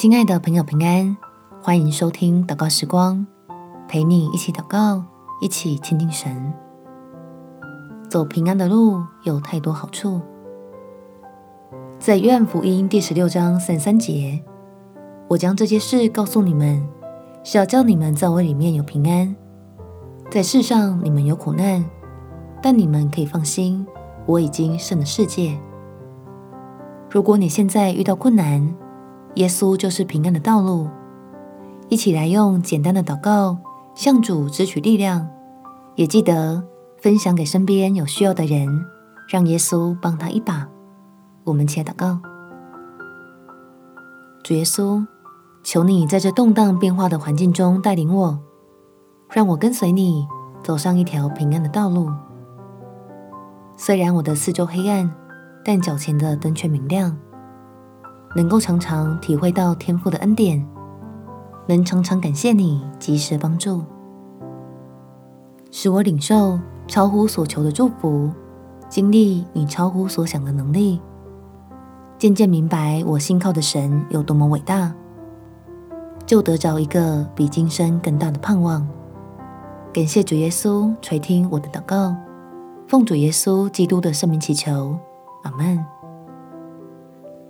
亲爱的朋友，平安！欢迎收听祷告时光，陪你一起祷告，一起亲近神。走平安的路有太多好处。在约翰福音第十六章三三节，我将这些事告诉你们，是要叫你们在我里面有平安。在世上你们有苦难，但你们可以放心，我已经胜了世界。如果你现在遇到困难，耶稣就是平安的道路。一起来用简单的祷告向主支取力量，也记得分享给身边有需要的人，让耶稣帮他一把。我们起来祷告。主耶稣，求你在这动荡变化的环境中带领我，让我跟随你走上一条平安的道路。虽然我的四周黑暗，但脚前的灯却明亮。能够常常体会到天父的恩典，能常常感谢你及时的帮助，使我领受超乎所求的祝福，经历你超乎所想的能力，渐渐明白我信靠的神有多么伟大，就得着一个比今生更大的盼望。感谢主耶稣垂听我的祷告，奉主耶稣基督的圣名祈求，阿门。